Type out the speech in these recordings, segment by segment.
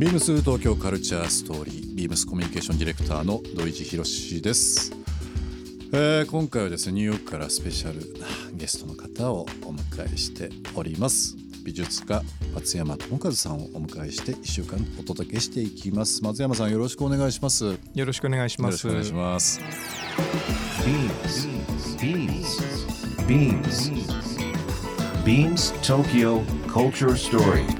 ビームス東京カルチャーストーリービームスコミュニケーションディレクターの土井地博です、えー今回はですねニューヨークからスペシャルなゲストの方をお迎えしております美術家松山智和さんをお迎えして1週間お届けしていきます松山さんよろしくお願いしますよよろしくお願いします。ろしくお願いします Beams. Beams. Beams. Beams Tokyo Culture Story.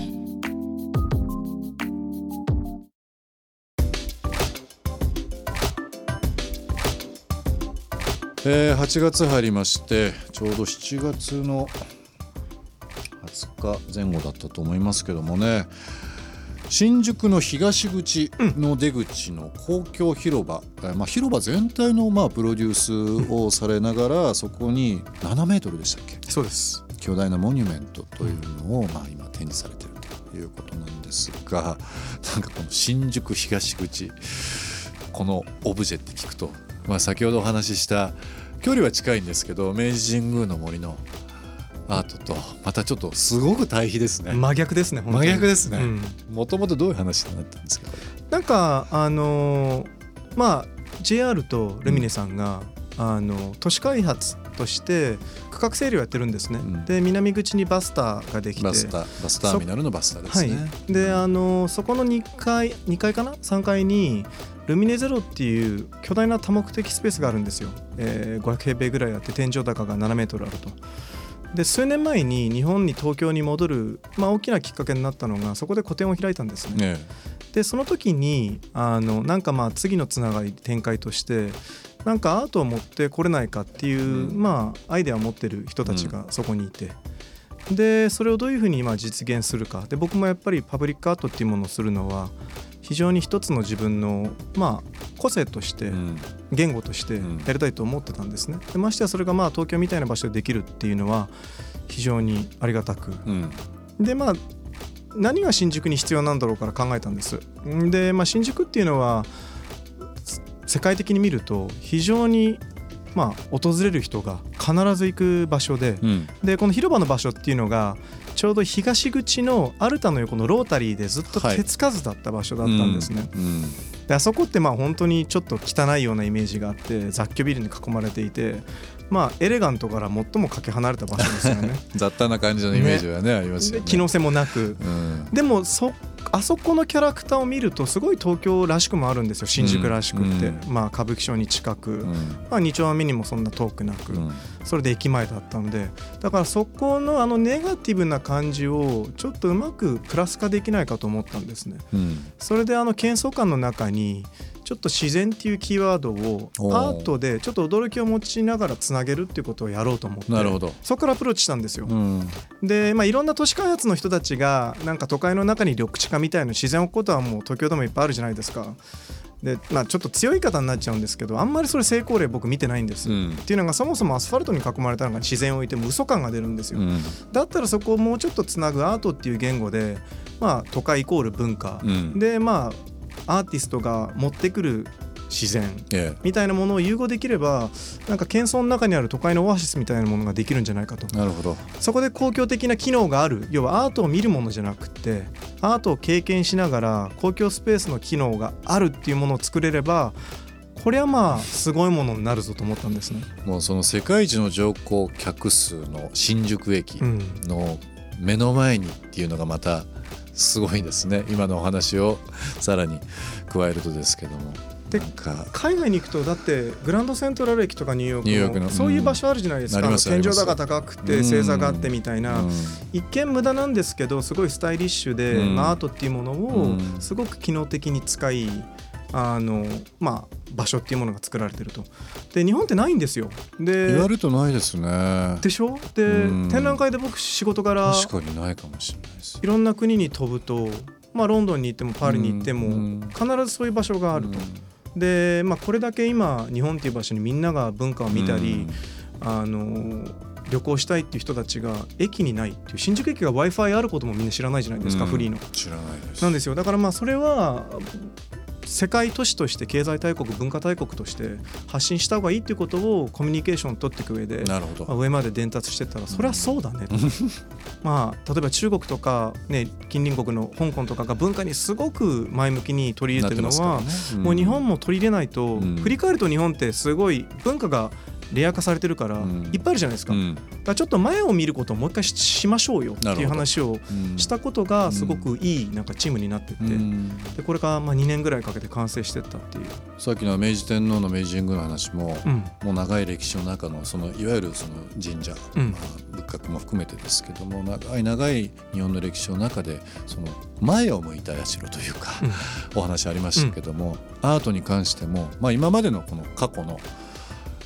えー8月入りましてちょうど7月の20日前後だったと思いますけどもね。新宿の東口の出口の公共広場、えーまあ、広場全体のまあプロデュースをされながらそこに7メートルでしたっけ？そうです。巨大なモニュメントというのを、まあ、今展示されているということなんですがなんかこの新宿東口このオブジェって聞くと、まあ、先ほどお話しした距離は近いんですけど明治神宮の森のアートとまたちょっとすごく対比ですね。真逆ですね。真逆ですねうんもともとどういう話になったんですか？こなんかあのーまあ JR とルミネさんが、あの都市開発として区画整理をやってるんですね。うん。で南口にバスターができて。れバスタバスターミナルのバスターですはね。い、であのそこの2階2階かな？3階にルミネゼロっていう巨大な多目的スペースがあるんですよ、えー500平米ぐらいあって天井高が7メートルあると。で数年前に日本に東京に戻る、まあ、大きなきっかけになったのがそこで個展を開いたんですね。ねでその時にあのなんかまあ次のつながり展開としてなんかアートを持ってこれないかっていう、うん。まあアイデアを持ってる人たちがそこにいて、でそれをどういうふうに今実現するか。で僕もやっぱりパブリックアートっていうものをするのは非常に一つの自分のまあ個性としてうん。言語としてうん。やりたいと思ってたんですね。でましてやそれがまあ東京みたいな場所でできるっていうのは非常にありがたく。うん。でまあ何が新宿に必要なんだろうから考えたんです。で、まあ、新宿っていうのはす世界的に見ると非常にまあ訪れる人が必ず行く場所でうん。でこの広場の場所っていうのがちょうど東口のアルタの横のロータリーでずっとはい。手つかずだった場所だったんですね、うん。であそこってまあ本当にちょっと汚いようなイメージがあって雑居ビルに囲まれていてまあエレガントから最もかけ離れた場所ですよね。雑多な感じのイメージはねありますよね。で機能性もなく。うん。でもそあそこのキャラクターを見るとすごい東京らしくもあるんですよ。新宿らしくって、うん。まあ歌舞伎町に近く、うん。まあ、2丁目にもそんな遠くなく、うん。それで駅前だったので。だからそこのあのネガティブな感じをちょっとうまくプラス化できないかと思ったんですね。うん。それであの喧騒感の中にちょっと自然っていうキーワードをアートでちょっと驚きを持ちながらつなげるっていうことをやろうと思ってなるほど。そこからアプローチしたんですよ、うん。で、まあ、いろんな都市開発の人たちがなんか都会の中に緑地化みたいな自然を置くことはもう東京でもいっぱいあるじゃないですか。で、まあ、ちょっと強い方になっちゃうんですけどあんまりそれ成功例僕見てないんです、うん。っていうのがそもそもアスファルトに囲まれたのが自然を置いても嘘感が出るんですよ、うん。だったらそこをもうちょっとつなぐアートっていう言語で、まあ、都会イコール文化、うん。でまあアーティストが持ってくる自然えみたいなものを融合できればなんか喧騒の中にある都会のオアシスみたいなものができるんじゃないかとえなるほど。そこで公共的な機能がある要はアートを見るものじゃなくてアートを経験しながら公共スペースの機能があるっていうものを作れればこれはまあすごいものになるぞと思ったんですね。もうその世界一の乗降客数の新宿駅うんの目の前にっていうのがまたすごいですね。今のお話をさらに加えるとですけども。で海外に行くとだってグランドセントラル駅とかニューヨークニューヨークのそういう場所あるじゃないですか、うんす天井高高くうん。て正座があってみたいな、うん。一見無駄なんですけどすごいスタイリッシュで、うん。まあ、アートっていうものうをん。すごく機能的に使いあのまあ場所っていうものが作られてると。で日本ってないんですよ。で言われるとないですね。でしょ？でうん。展覧会で僕仕事柄確かにないかもしれないです。いろんな国に飛ぶとまあロンドンに行ってもパリに行ってもうん。必ずそういう場所があると。で、まあ、これだけ今日本っていう場所にみんなが文化を見たり、あの旅行したいっていう人たちが駅にないっていう新宿駅が w i f i あることもみんな知らないじゃないですか、うん。フリーの。知らないです。なんですよ。だからまあそれは世界都市として経済大国文化大国として発信した方がいいっていうことをコミュニケーションを取っていく上でなるほど。まあ上まで伝達してったらそれはそうだねと。まあ例えば中国とか、ね、近隣国の香港とかが文化にすごく前向きに取り入れてるのは、なってますからね。もう日本も取り入れないと、うん。振り返ると日本ってすごい文化がレア化されてるから、うん。いっぱいあるじゃないですか,、からちょっと前を見ることをもう一回ししましょうよっていう話をうん。したことがすごくいいなんかチームになってって、うん。でこれがまあ2年ぐらいかけて完成してったっていう、さっきの明治天皇の明治神宮の話も、うん。もう長い歴史の中のそのいわゆるその神社、うん。まあ、仏閣も含めてですけども長い長い日本の歴史の中でその前を向いた社というか、お話ありましたけども、アートに関しても、まあ、今までのこの過去の、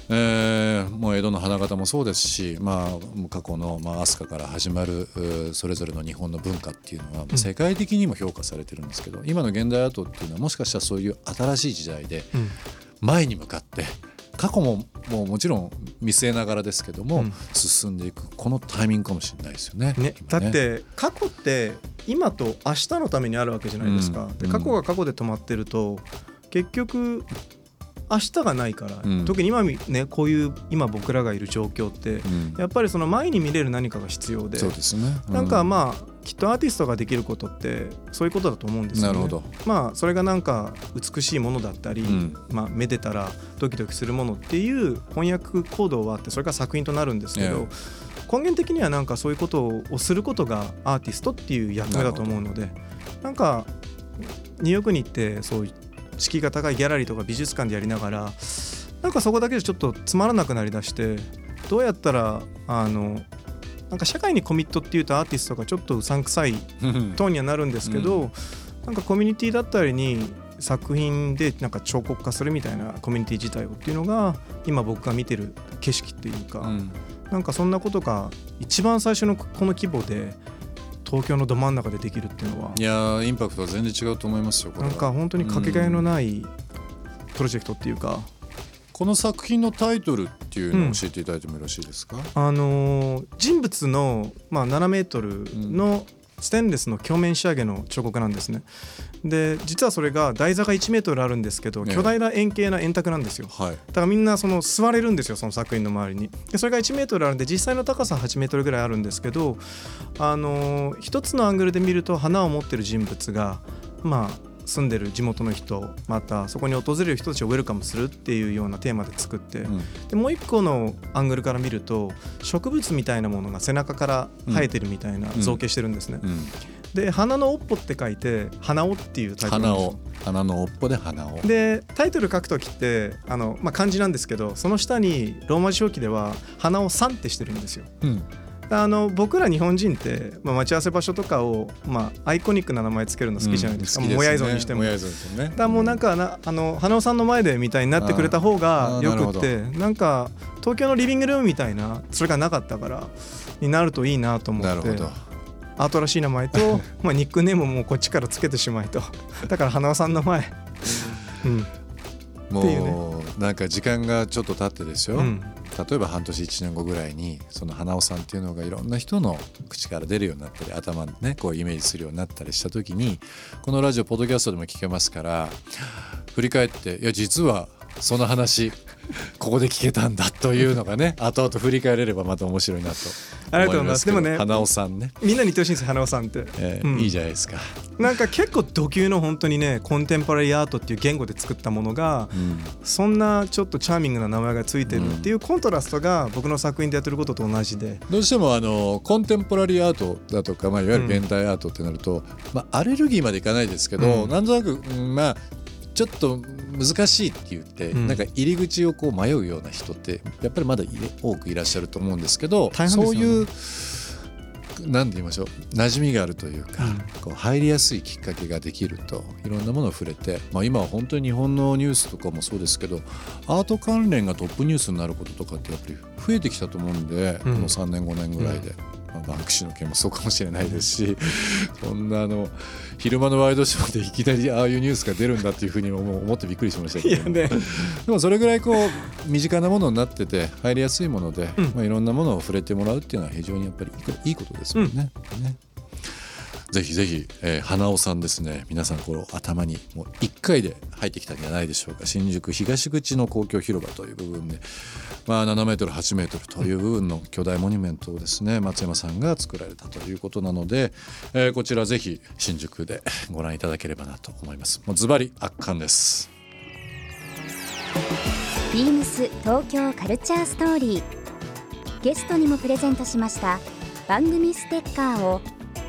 えーもう江戸の花形もそうですし、まあ、過去の、まあ、飛鳥から始まるそれぞれの日本の文化っていうのは、うん。世界的にも評価されてるんですけど今の現代アートっていうのはもしかしたらそういう新しい時代でうん。前に向かって過去ももうもちろん見据えながらですけども、うん。進んでいくこのタイミングかもしれないですよね。ね、今だって過去って今と明日のためにあるわけじゃないですか、うん。で過去が過去で止まってると結局明日がないから、うん特に今みねこういう今僕らがいる状況ってうんやっぱりその前に見れる何かが必要でそうですね。なんかあ、まあきっとアーティストができることってそういうことだと思うんですよね。なるほど。まあそれがなんか美しいものだったり、うんまあ、めでたらドキドキするものっていう翻訳行動はあってそれが作品となるんですけど、え根源的にはなんかそういうことをすることがアーティストっていう役目だと思うのでなんかニューヨークに行ってそういう敷居が高いギャラリーとか美術館でやりながらなんかそこだけでちょっとつまらなくなりだしてどうやったらあのなんか社会にコミットっていうとアーティストがちょっとうさんくさいトーンにはなるんですけど、うん。なんかコミュニティだったりに作品でなんか彫刻化するみたいなコミュニティ自体をっていうのが今僕が見てる景色っていうか、うん。なんかそんなことが一番最初のこの規模で東京のど真ん中でできるっていうのはいやーインパクトは全然違うと思いますよなんか本当にかけがえのないプロジェクトっていうか、この作品のタイトルっていうのを教えていただいてもよろしいですか、あのー人物の、まあ、7メートルのステンレスの鏡面仕上げの彫刻なんですね。で実はそれが台座が1メートルあるんですけどええ。巨大な円形な円卓なんですよ。はい。だからみんなその座れるんですよその作品の周りに。でそれが1メートルあるんで実際の高さ8メートルぐらいあるんですけどあのー一つのアングルで見ると花を持ってる人物がまあ住んでる地元の人またそこに訪れる人たちをウェルカムするっていうようなテーマで作って、うん。でもう一個のアングルから見ると植物みたいなものが背中から生えてるみたいなうん。造形してるんですね、うん。で花の尾っぽって書いて花尾っていうタイトル。花を花の尾っぽで花をでタイトル書くときってあの、まあ、漢字なんですけどその下にローマ字表記では花を「さん」ってしてるんですよ。うんあの僕ら日本人って、まあ、待ち合わせ場所とかを、まあ、アイコニックな名前つけるの好きじゃないですか、うん好きもやい像にしても。ね。からもうなんかなあの花尾さんの前でみたいになってくれた方あがーよくってなんか東京のリビングルームみたいなそれがなかったからになるといいなと思って。なるほど。アートらしい名前と まあニックネームもこっちからつけてしまいと。だから花尾さんの前。うん。もううなんか時間がちょっと経ってですよ、うん例えば半年1年後ぐらいにその花尾さんっていうのがいろんな人の口から出るようになったり頭でねこうイメージするようになったりした時にこのラジオポッドキャストでも聞けますから振り返っていや実はその話ここで聞けたんだというのがね 後々振り返れればまた面白いなとありがとうございます。でもね花尾さんね、みんなに言ってほしいんですよ花尾さんって、えーうん。いいじゃないですか、なんか結構ド級の本当にねコンテンポラリーアートっていう言語で作ったものがうん。そんなちょっとチャーミングな名前がついてるっていうコントラストが僕の作品でやってることと同じで。どうしてもあのコンテンポラリーアートだとか、まあ、いわゆる現代アートってなると、まあ、アレルギーまでいかないですけど、うん。なんとなく、うんまあちょっと難しいって言って、うん。なんか入り口をこう迷うような人ってやっぱりまだ多くいらっしゃると思うんですけどね。そういう何て言いましょう馴染みがあるというか、うん。こう入りやすいきっかけができるといろんなものを触れて、まあ、今は本当に日本のニュースとかもそうですけどアート関連がトップニュースになることとかってやっぱり増えてきたと思うんで、うん。この3年5年ぐらいで。まあバンクシーの件もそうかもしれないですしそんなあの昼間のワイドショーでいきなりああいうニュースが出るんだっていうふうに思思ってびっくりしましたけど、ね。でもそれぐらいこう身近なものになってて入りやすいもので、うん。まあ、いろんなものを触れてもらうっていうのは非常にやっぱりいいことですもんね。ねぜひぜひ、えー花尾さんですね。皆さんこの頭にもう1回で入ってきたんじゃないでしょうか。新宿東口の公共広場という部分で、まあ、7メートル8メートルという部分の巨大モニュメントをですね松山さんが作られたということなので、えーこちらぜひ新宿でご覧いただければなと思います。もうズバリ圧巻です。ビームス東京カルチャーストーリー。ゲストにもプレゼントしました番組ステッカーを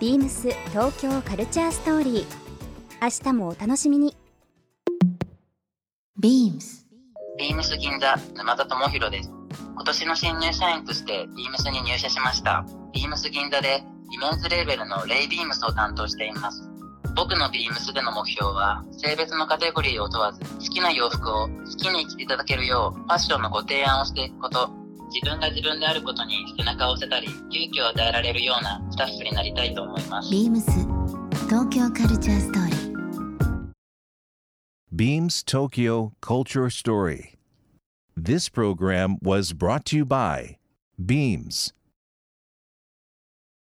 ビームス東京カルチャーストーリー明日もお楽しみに BEAMS ビームス銀座沼田智博です。今年の新入社員としてビームスに入社しました。ビームス銀座でイメンズレーベルのレイビームスを担当しています。僕のビームスでの目標は性別のカテゴリーを問わず好きな洋服を好きに着ていただけるようファッションのご提案をしていくこと。自分が自分であることに背中を押せたり勇気を与えられるようなスタッフになりたいと思います。BEAMS 東京カルチャーストーリー Beams Tokyo Culture Story. This program was brought to you by Beams.